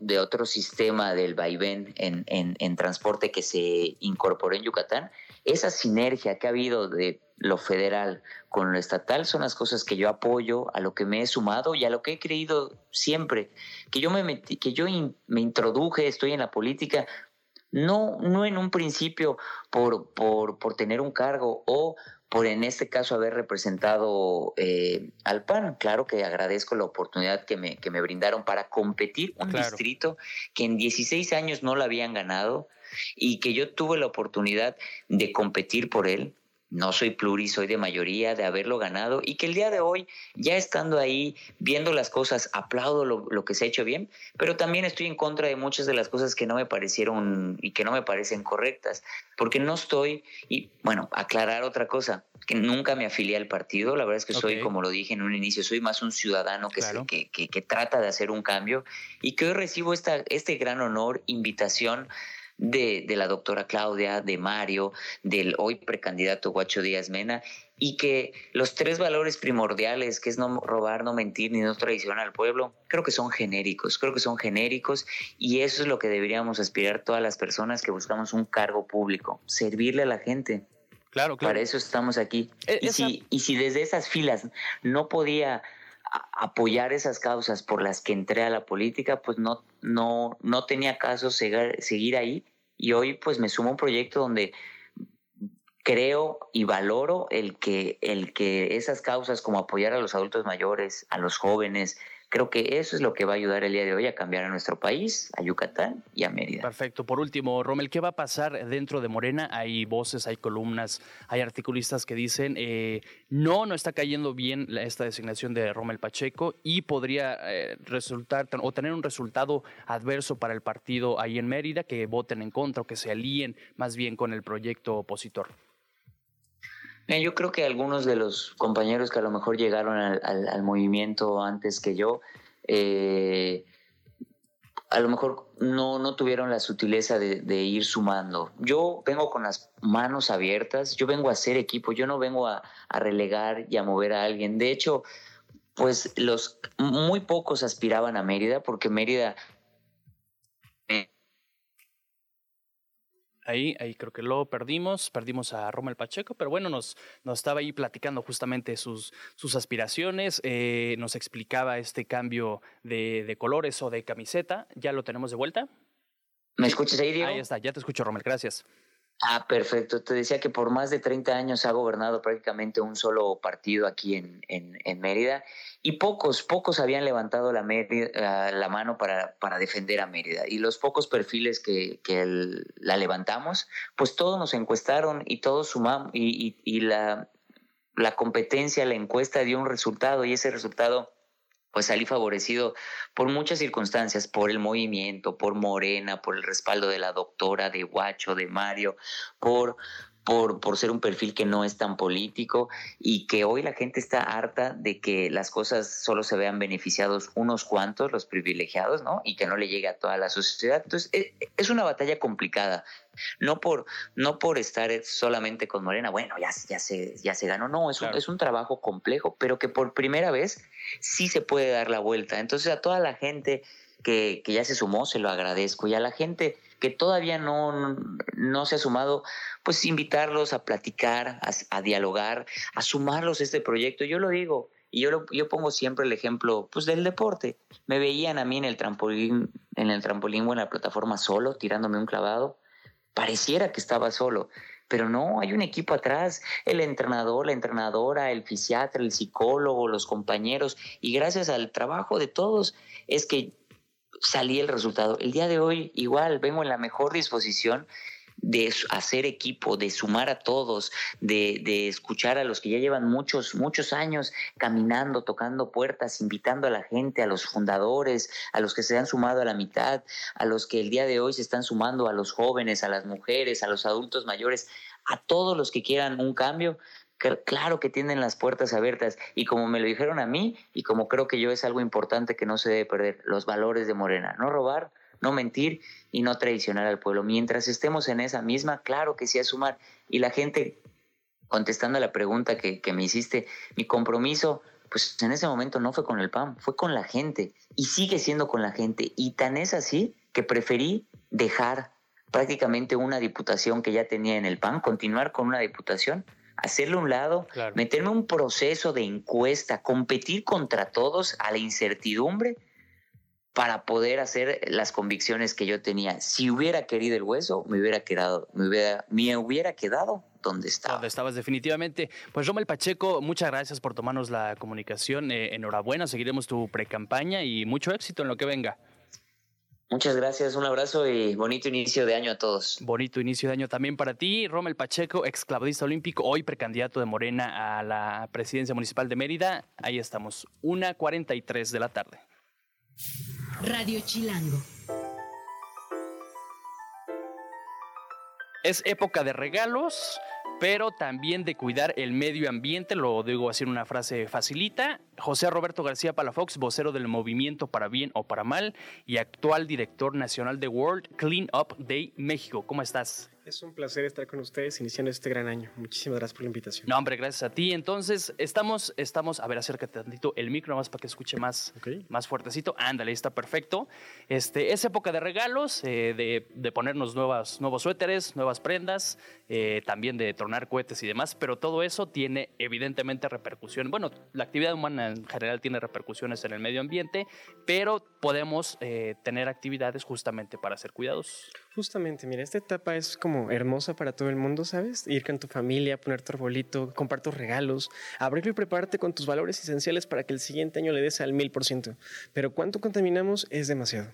de, otro sistema del vaivén en, en, transporte que se incorporó en Yucatán, esa sinergia que ha habido de lo federal con lo estatal son las cosas que yo apoyo, a lo que me he sumado y a lo que he creído siempre, que yo me que yo me introduje, estoy en la política, no, no en un principio por, por, por tener un cargo o por en este caso haber representado eh, al PAN. Claro que agradezco la oportunidad que me, que me brindaron para competir un distrito que en 16 años no lo habían ganado y que yo tuve la oportunidad de competir por él no soy pluri, soy de mayoría, de haberlo ganado y que el día de hoy, ya estando ahí, viendo las cosas, aplaudo lo, que se ha hecho bien, pero también estoy en contra de muchas de las cosas que no me parecieron y que no me parecen correctas, porque no estoy, y bueno, aclarar otra cosa, que nunca me afilié al partido, la verdad es que soy, como lo dije en un inicio, soy más un ciudadano que, que, que, trata de hacer un cambio y que hoy recibo esta, este gran honor, invitación de, de, la doctora Claudia, de Mario, del hoy precandidato Guacho Díaz Mena, y que los tres valores primordiales, que es no robar, no mentir, ni no traicionar al pueblo, creo que son genéricos, creo que son genéricos, y eso es lo que deberíamos aspirar todas las personas que buscamos un cargo público, servirle a la gente. Claro, claro. Para eso estamos aquí. E, y, si, y si desde esas filas no podía apoyar esas causas por las que entré a la política, pues no, no, no tenía caso seguir, seguir ahí. Y hoy pues me sumo a un proyecto donde creo y valoro el que, el que esas causas como apoyar a los adultos mayores, a los jóvenes, Creo que eso es lo que va a ayudar el día de hoy a cambiar a nuestro país, a Yucatán y a Mérida. Perfecto. Por último, Rommel, ¿qué va a pasar dentro de Morena? Hay voces, hay columnas, hay articulistas que dicen eh, no, no está cayendo bien esta designación de Rommel Pacheco y podría eh, resultar o tener un resultado adverso para el partido ahí en Mérida, que voten en contra o que se alíen más bien con el proyecto opositor. Yo creo que algunos de los compañeros que a lo mejor llegaron al, movimiento antes que yo, eh, a lo mejor no, no tuvieron la sutileza de, ir sumando. Yo vengo con las manos abiertas, yo vengo a hacer equipo, yo no vengo a, a relegar y a mover a alguien. De hecho, pues los muy pocos aspiraban a Mérida porque Mérida Ahí, ahí creo que lo perdimos, perdimos a Rommel Pacheco, pero bueno, nos, nos estaba ahí platicando justamente sus, sus aspiraciones, eh, nos explicaba este cambio de, de, colores o de camiseta. ¿Ya lo tenemos de vuelta? ¿Me escuchas ahí, Diego? Ahí está, ya te escucho, Rommel, gracias. Ah, perfecto. Te decía que por más de 30 años ha gobernado prácticamente un solo partido aquí en, en, en Mérida y pocos, pocos habían levantado la, la mano para, para, defender a Mérida. Y los pocos perfiles que, que la levantamos, pues todos nos encuestaron y todos sumamos y, y, y la, la competencia, la encuesta dio un resultado y ese resultado pues salí favorecido por muchas circunstancias, por el movimiento, por Morena, por el respaldo de la doctora, de Guacho, de Mario, por, por, por ser un perfil que no es tan político y que hoy la gente está harta de que las cosas solo se vean beneficiados unos cuantos, los privilegiados, ¿no? Y que no le llegue a toda la sociedad. Entonces, e, es una batalla complicada. No por, no por estar solamente con Morena, bueno, ya, ya, se, ya se ganó, no, es, un, es un trabajo complejo, pero que por primera vez sí se puede dar la vuelta. Entonces, a toda la gente que, que ya se sumó, se lo agradezco. Y a la gente que todavía no, no se ha sumado, pues invitarlos a platicar, a, dialogar, a sumarlos a este proyecto. Yo lo digo, y yo, lo, yo pongo siempre el ejemplo pues, del deporte. Me veían a mí en el trampolín, en el trampolín o en la plataforma solo, tirándome un clavado. Pareciera que estaba solo, pero no, hay un equipo atrás, el entrenador, la entrenadora, el fisiatra, el psicólogo, los compañeros, y gracias al trabajo de todos es que salí el resultado. El día de hoy igual vengo en la mejor disposición de hacer equipo, de sumar a todos, de, de, escuchar a los que ya llevan muchos, muchos años caminando, tocando puertas, invitando a la gente, a los fundadores, a los que se han sumado a la mitad, a los que el día de hoy se están sumando, a los jóvenes, a las mujeres, a los adultos mayores, a todos los que quieran un cambio, claro que tienen las puertas abiertas y como me lo dijeron a mí y como creo que yo es algo importante que no se debe perder, los valores de Morena, no robar, no mentir y no traicionar al pueblo. Mientras estemos en esa misma, claro que sí a sumar y la gente, contestando a la pregunta que, que me hiciste, mi compromiso pues en ese momento no fue con el PAN, fue con la gente y sigue siendo con la gente. Y tan es así que preferí dejar prácticamente una diputación que ya tenía en el PAN, continuar con una diputación, hacerle un lado, meterme un proceso de encuesta, competir contra todos a la incertidumbre para poder hacer las convicciones que yo tenía. Si hubiera querido el hueso, me hubiera quedado, me hubiera, me hubiera quedado donde estaba. Donde estabas definitivamente. Pues Romel Pacheco, muchas gracias por tomarnos la comunicación. Eh, enhorabuena, seguiremos tu precampaña y mucho éxito en lo que venga. Muchas gracias, un abrazo y bonito inicio de año a todos. Bonito inicio de año también para ti, Romel Pacheco, exclavadista olímpico, hoy precandidato de Morena a la presidencia municipal de Mérida. Ahí estamos, 1.43 de la tarde. Radio Chilango. Es época de regalos pero también de cuidar el medio ambiente, lo digo así en una frase facilita. José Roberto García Palafox, vocero del Movimiento para Bien o para Mal y actual director nacional de World Clean Up Day México. ¿Cómo estás? Es un placer estar con ustedes iniciando este gran año. Muchísimas gracias por la invitación. No, hombre, gracias a ti. Entonces, estamos, estamos, a ver, acércate tantito el micro más para que escuche más, más fuertecito. Ándale, está perfecto. Este, es época de regalos, eh, de, de, ponernos nuevas, nuevos suéteres, nuevas prendas, eh, también de tronar cohetes y demás, pero todo eso tiene evidentemente repercusión. Bueno, la actividad humana en general tiene repercusiones en el medio ambiente, pero podemos eh, tener actividades justamente para ser cuidados. Justamente, mira, esta etapa es como hermosa para todo el mundo, ¿sabes? Ir con tu familia, poner tu arbolito, comprar tus regalos, abrirlo y prepararte con tus valores esenciales para que el siguiente año le des al mil por ciento. Pero cuánto contaminamos es demasiado.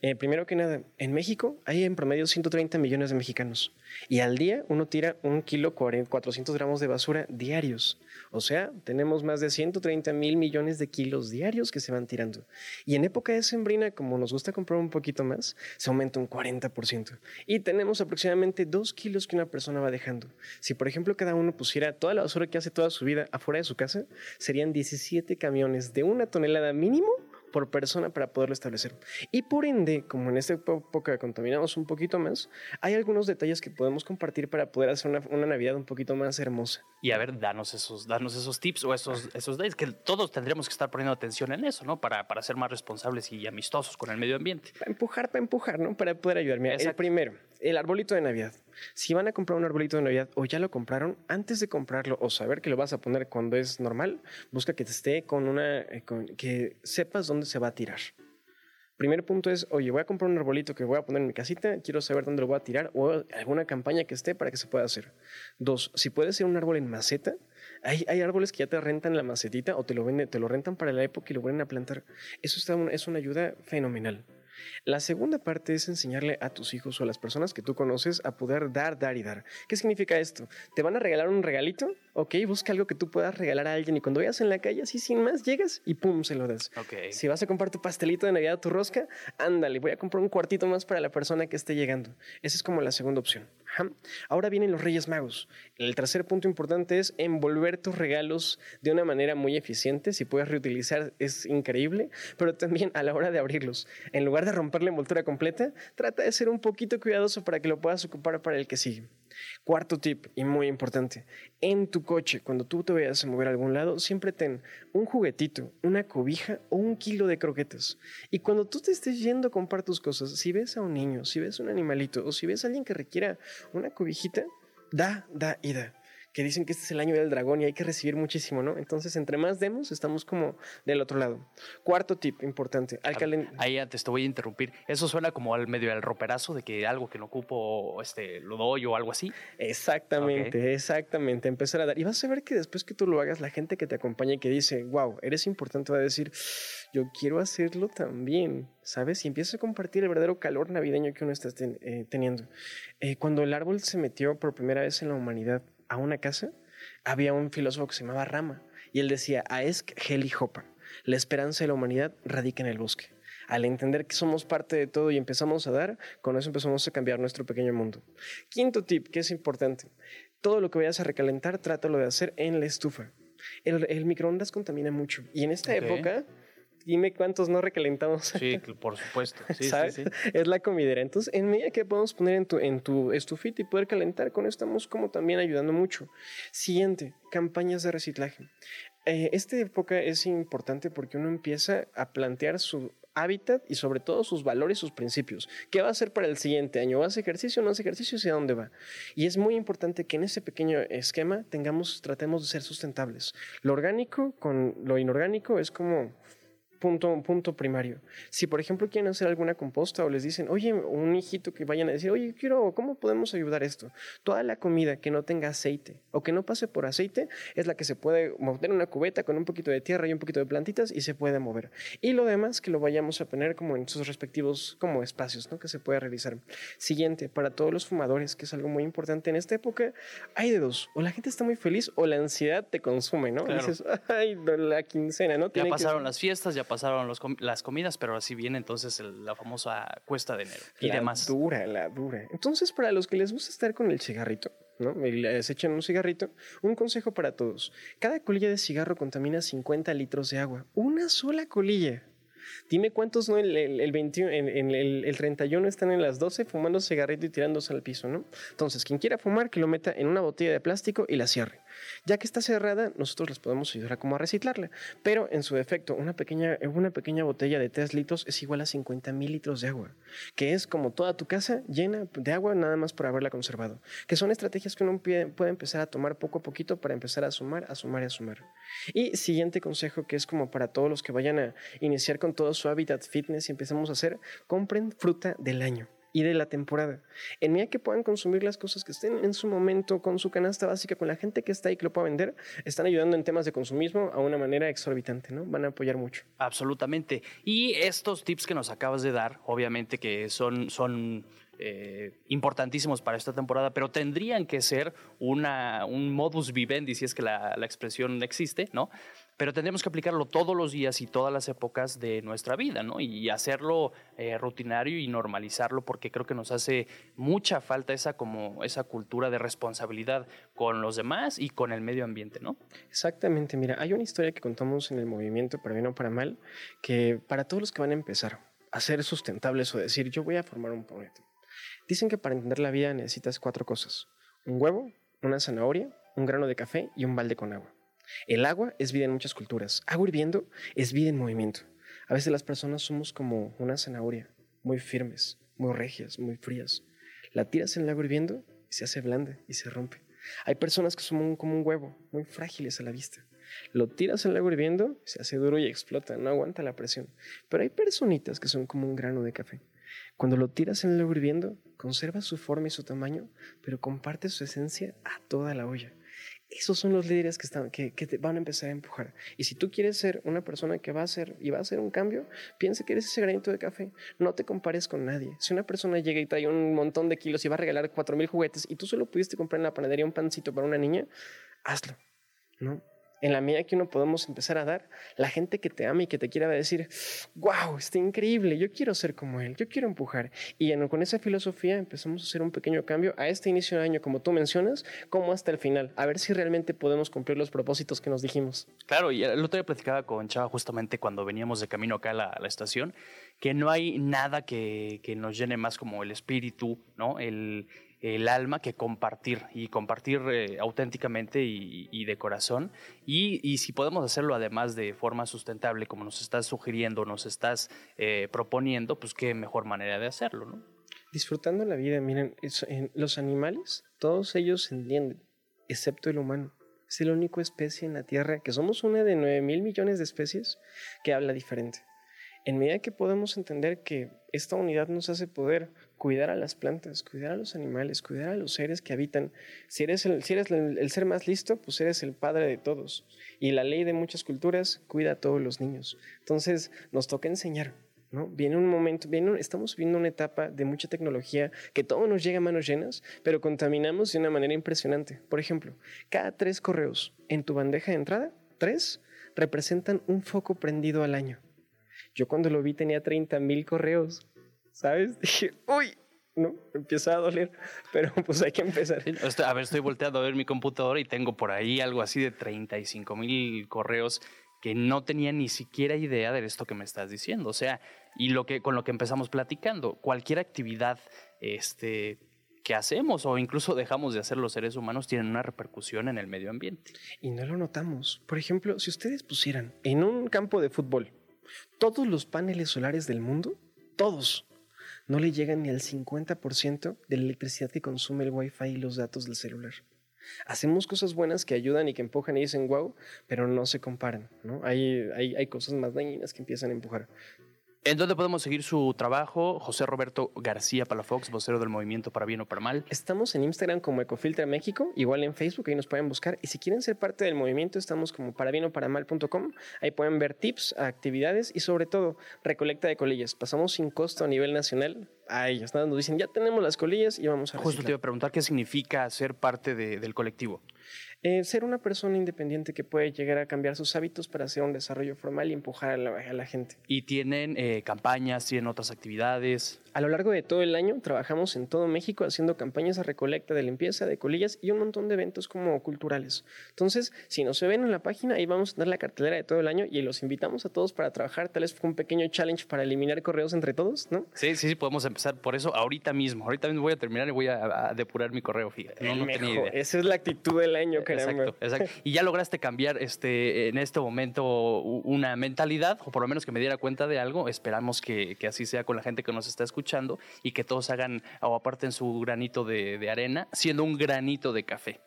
Eh, primero que nada, en México hay en promedio 130 millones de mexicanos y al día uno tira un kilo 400 gramos de basura diarios. O sea, tenemos más de 130 mil millones de kilos diarios que se van tirando. Y en época de sembrina, como nos gusta comprar un poquito más, se aumenta un 40%. Y tenemos aproximadamente 2 kilos que una persona va dejando. Si, por ejemplo, cada uno pusiera toda la basura que hace toda su vida afuera de su casa, serían 17 camiones de una tonelada mínimo por persona para poderlo establecer. Y por ende, como en esta época contaminamos un poquito más, hay algunos detalles que podemos compartir para poder hacer una, Navidad un poquito más hermosa. Y a ver, danos esos, danos esos tips o esos, esos days, que todos tendríamos que estar poniendo atención en eso, ¿no? Para, para ser más responsables y amistosos con el medio ambiente. Para empujar, para empujar, ¿no? Para poder ayudarme. El primero, el arbolito de Navidad. Si van a comprar un arbolito de Navidad o ya lo compraron, antes de comprarlo o saber que lo vas a poner cuando es normal, busca que te esté con una, eh, que sepas dónde se va a tirar. Primer punto es, oye, voy a comprar un arbolito que voy a poner en mi casita, quiero saber dónde lo voy a tirar o alguna campaña que esté para que se pueda hacer. Dos, si puede ser un árbol en maceta, hay, hay, árboles que ya te rentan la macetita o te lo, venden, te lo rentan para la época y lo vuelven a plantar. Eso está es una ayuda fenomenal. La segunda parte es enseñarle a tus hijos o a las personas que tú conoces a poder dar, dar y dar. ¿Qué significa esto? ¿Te van a regalar un regalito? Ok, busca algo que tú puedas regalar a alguien y cuando vayas en la calle, así sin más, llegas y pum, se lo das. Okay. Si vas a comprar tu pastelito de Navidad, tu rosca, ándale, voy a comprar un cuartito más para la persona que esté llegando. Esa es como la segunda opción. Ahora vienen los Reyes Magos. El tercer punto importante es envolver tus regalos de una manera muy eficiente. Si puedes reutilizar, es increíble, pero también a la hora de abrirlos, en lugar de romper la envoltura completa, trata de ser un poquito cuidadoso para que lo puedas ocupar para el que sigue. Cuarto tip, y muy importante, en tu coche, cuando tú te vayas a mover a algún lado, siempre ten un juguetito, una cobija o un kilo de croquetas. Y cuando tú te estés yendo a comprar tus cosas, si ves a un niño, si ves un animalito o si ves a alguien que requiera una cobijita, da, da y da que dicen que este es el año del dragón y hay que recibir muchísimo, ¿no? Entonces, entre más demos, estamos como del otro lado. Cuarto tip importante. Al Ahí antes te voy a interrumpir. Eso suena como al medio del roperazo de que algo que no ocupo este, lo doy o algo así. Exactamente, exactamente. Empezar a dar. Y vas a ver que después que tú lo hagas, la gente que te acompaña y que dice, wow, eres importante, va a decir, yo quiero hacerlo también, ¿sabes? Y empieza a compartir el verdadero calor navideño que uno está eh, teniendo. Eh, cuando el árbol se metió por primera vez en la humanidad, a una casa, había un filósofo que se llamaba Rama y él decía, Aesk Heli Hopa, la esperanza de la humanidad radica en el bosque. Al entender que somos parte de todo y empezamos a dar, con eso empezamos a cambiar nuestro pequeño mundo. Quinto tip, que es importante, todo lo que vayas a recalentar, trátalo de hacer en la estufa. El, microondas contamina mucho y en esta época dime cuántos no recalentamos. Sí, por supuesto. Sí, Sí, Es la comidera. Entonces, en medida que podemos poner en tu, en tu estufita y poder calentar, con esto estamos como también ayudando mucho. Siguiente, campañas de reciclaje. Eh, esta época es importante porque uno empieza a plantear su hábitat y sobre todo sus valores, sus principios. ¿Qué va a hacer para el siguiente año? ¿Va a hacer ejercicio o no hace ejercicio? ¿Y a dónde va? Y es muy importante que en ese pequeño esquema tengamos, tratemos de ser sustentables. Lo orgánico con lo inorgánico es como punto, punto primario. Si, por ejemplo, quieren hacer alguna composta o les dicen, oye, un hijito que vayan a decir, oye, quiero, ¿cómo podemos ayudar esto? Toda la comida que no tenga aceite o que no pase por aceite es la que se puede mover en una cubeta con un poquito de tierra y un poquito de plantitas y se puede mover. Y lo demás que lo vayamos a poner como en sus respectivos como espacios, ¿no? Que se puede realizar. Siguiente, para todos los fumadores, que es algo muy importante en esta época, hay de dos. O la gente está muy feliz o la ansiedad te consume, ¿no? Dices, ay, la quincena, ¿no? ya pasaron las fiestas, ya pasaron las comidas, pero así viene entonces la famosa cuesta de enero y la demás. dura, la dura. Entonces, para los que les gusta estar con el cigarrito, ¿no? Les echan un cigarrito. Un consejo para todos. Cada colilla de cigarro contamina 50 litros de agua. Una sola colilla. Dime cuántos no el, el, 21, en, el, el, 31 están en las 12 fumando cigarrito y tirándose al piso, ¿no? Entonces, quien quiera fumar, que lo meta en una botella de plástico y la cierre. Ya que está cerrada, nosotros les podemos ayudar a cómo a reciclarla. Pero en su defecto, una pequeña, una pequeña botella de 3 litros es igual a 50 mil litros de agua, que es como toda tu casa llena de agua nada más por haberla conservado. Que son estrategias que uno puede empezar a tomar poco a poquito para empezar a sumar, a sumar y a sumar. Y siguiente consejo que es como para todos los que vayan a iniciar con todo su hábitat fitness y empezamos a hacer, compren fruta del año y de la temporada. En medida que puedan consumir las cosas que estén en su momento con su canasta básica, con la gente que está ahí que lo pueda vender, están ayudando en temas de consumismo a una manera exorbitante, ¿no? Van a apoyar mucho. Absolutamente. Y estos tips que nos acabas de dar, obviamente que son, son eh, importantísimos para esta temporada, pero tendrían que ser una, un modus vivendi, si es que la, la expresión existe, ¿no? Pero tendremos que aplicarlo todos los días y todas las épocas de nuestra vida, ¿no? Y hacerlo eh, rutinario y normalizarlo porque creo que nos hace mucha falta esa como esa cultura de responsabilidad con los demás y con el medio ambiente, ¿no? Exactamente, mira, hay una historia que contamos en el movimiento para bien o para mal que para todos los que van a empezar a ser sustentables o decir, yo voy a formar un proyecto. Dicen que para entender la vida necesitas cuatro cosas: un huevo, una zanahoria, un grano de café y un balde con agua. El agua es vida en muchas culturas. Agua hirviendo es vida en movimiento. A veces las personas somos como una zanahoria, muy firmes, muy regias, muy frías. La tiras en el agua hirviendo y se hace blanda y se rompe. Hay personas que son como un huevo, muy frágiles a la vista. Lo tiras en el agua hirviendo, se hace duro y explota, no aguanta la presión. Pero hay personitas que son como un grano de café. Cuando lo tiras en el agua hirviendo, conserva su forma y su tamaño, pero comparte su esencia a toda la olla esos son los líderes que, están, que, te van a empezar a empujar. Y si tú quieres ser una persona que va a hacer y va a hacer un cambio, piensa que eres ese granito de café. No te compares con nadie. Si una persona llega y trae un montón de kilos y va a regalar cuatro mil juguetes y tú solo pudiste comprar en la panadería un pancito para una niña, hazlo. ¿no? En la medida que uno podemos empezar a dar, la gente que te ama y que te quiera va a decir, wow, está increíble, yo quiero ser como él, yo quiero empujar. Y con esa filosofía empezamos a hacer un pequeño cambio a este inicio de año, como tú mencionas, como hasta el final, a ver si realmente podemos cumplir los propósitos que nos dijimos. Claro, y el otro día platicaba con Chava justamente cuando veníamos de camino acá a la, a la estación, que no hay nada que, que, nos llene más como el espíritu, ¿no? El, el alma que compartir y compartir eh, auténticamente y, de corazón. Y, si podemos hacerlo además de forma sustentable, como nos estás sugiriendo, nos estás eh, proponiendo, pues qué mejor manera de hacerlo, ¿no? Disfrutando la vida, miren, los animales, todos ellos se entienden, excepto el humano. Es la única especie en la Tierra, que somos una de 9 mil millones de especies, que habla diferente. En medida que podemos entender que esta unidad nos hace poder cuidar a las plantas, cuidar a los animales, cuidar a los seres que habitan. Si eres, el, si eres el, ser más listo, pues eres el padre de todos. Y la ley de muchas culturas cuida a todos los niños. Entonces nos toca enseñar. ¿no? Viene un momento, viene estamos viviendo una etapa de mucha tecnología que todo nos llega a manos llenas, pero contaminamos de una manera impresionante. Por ejemplo, cada tres correos en tu bandeja de entrada, tres, representan un foco prendido al año. Yo cuando lo vi tenía 30 mil correos. ¿sabes? Dije, uy, ¿no? Empieza a doler, pero pues hay que empezar. A ver, estoy volteando a ver mi computadora y tengo por ahí algo así de 35 mil correos que no tenía ni siquiera idea de esto que me estás diciendo. O sea, y lo que, con lo que empezamos platicando, cualquier actividad este, que hacemos o incluso dejamos de hacer los seres humanos tienen una repercusión en el medio ambiente. Y no lo notamos. Por ejemplo, si ustedes pusieran en un campo de fútbol todos los paneles solares del mundo, todos, no le llegan ni al 50% de la electricidad que consume el Wi-Fi y los datos del celular. Hacemos cosas buenas que ayudan y que empujan y dicen wow, pero no se comparan, ¿no? Hay, hay, hay cosas más dañinas que empiezan a empujar. ¿En dónde podemos seguir su trabajo? José Roberto García Palafox, vocero del Movimiento para Bien o para Mal. Estamos en Instagram como Ecofiltra México, igual en Facebook, ahí nos pueden buscar. Y si quieren ser parte del movimiento, estamos como para bien o para mal.com. Ahí pueden ver tips, actividades y sobre todo recolecta de colillas. Pasamos sin costo a nivel nacional a ellos. Nada, nos dicen, ya tenemos las colillas y vamos a Justo te iba a preguntar qué significa ser parte del colectivo. Eh, ser una persona independiente que puede llegar a cambiar sus hábitos para hacer un desarrollo formal y empujar a la, gente. ¿Y tienen eh, campañas, tienen otras actividades? A lo largo de todo el año trabajamos en todo México haciendo campañas de recolecta, de limpieza, de colillas y un montón de eventos como culturales. Entonces, si no se ven en la página, ahí vamos a tener la cartelera de todo el año y los invitamos a todos para trabajar. Tal vez fue un pequeño challenge para eliminar correos entre todos, ¿no? Sí, sí, sí, podemos empezar por eso ahorita mismo. Ahorita mismo voy a terminar y voy a, depurar mi correo, fíjate. No, no tenía idea. Esa es la actitud del año, Exacto, exacto. Y ya lograste cambiar este, en este momento una mentalidad, o por lo menos que me diera cuenta de algo. Esperamos que, que así sea con la gente que nos está escuchando y que todos hagan o aparten su granito de, de arena, siendo un granito de café.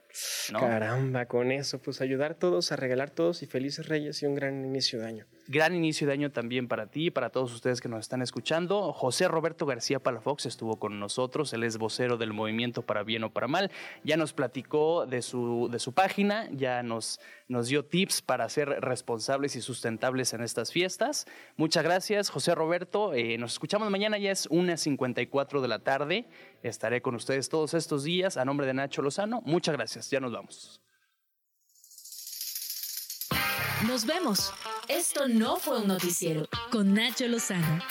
Caramba, con eso, pues ayudar a todos, a regalar todos y felices reyes y un gran inicio de año. Gran inicio de año también para ti, para todos ustedes que nos están escuchando. José Roberto García Palafox estuvo con nosotros, él es vocero del movimiento para bien o para mal. Ya nos platicó de su, de su página, ya nos, nos dio tips para ser responsables y sustentables en estas fiestas. Muchas gracias, José Roberto. Eh, nos escuchamos mañana, ya es 1.54 de la tarde. Estaré con ustedes todos estos días. A nombre de Nacho Lozano, muchas gracias. Ya nos vamos. Nos vemos. Esto no fue un noticiero con Nacho Lozano.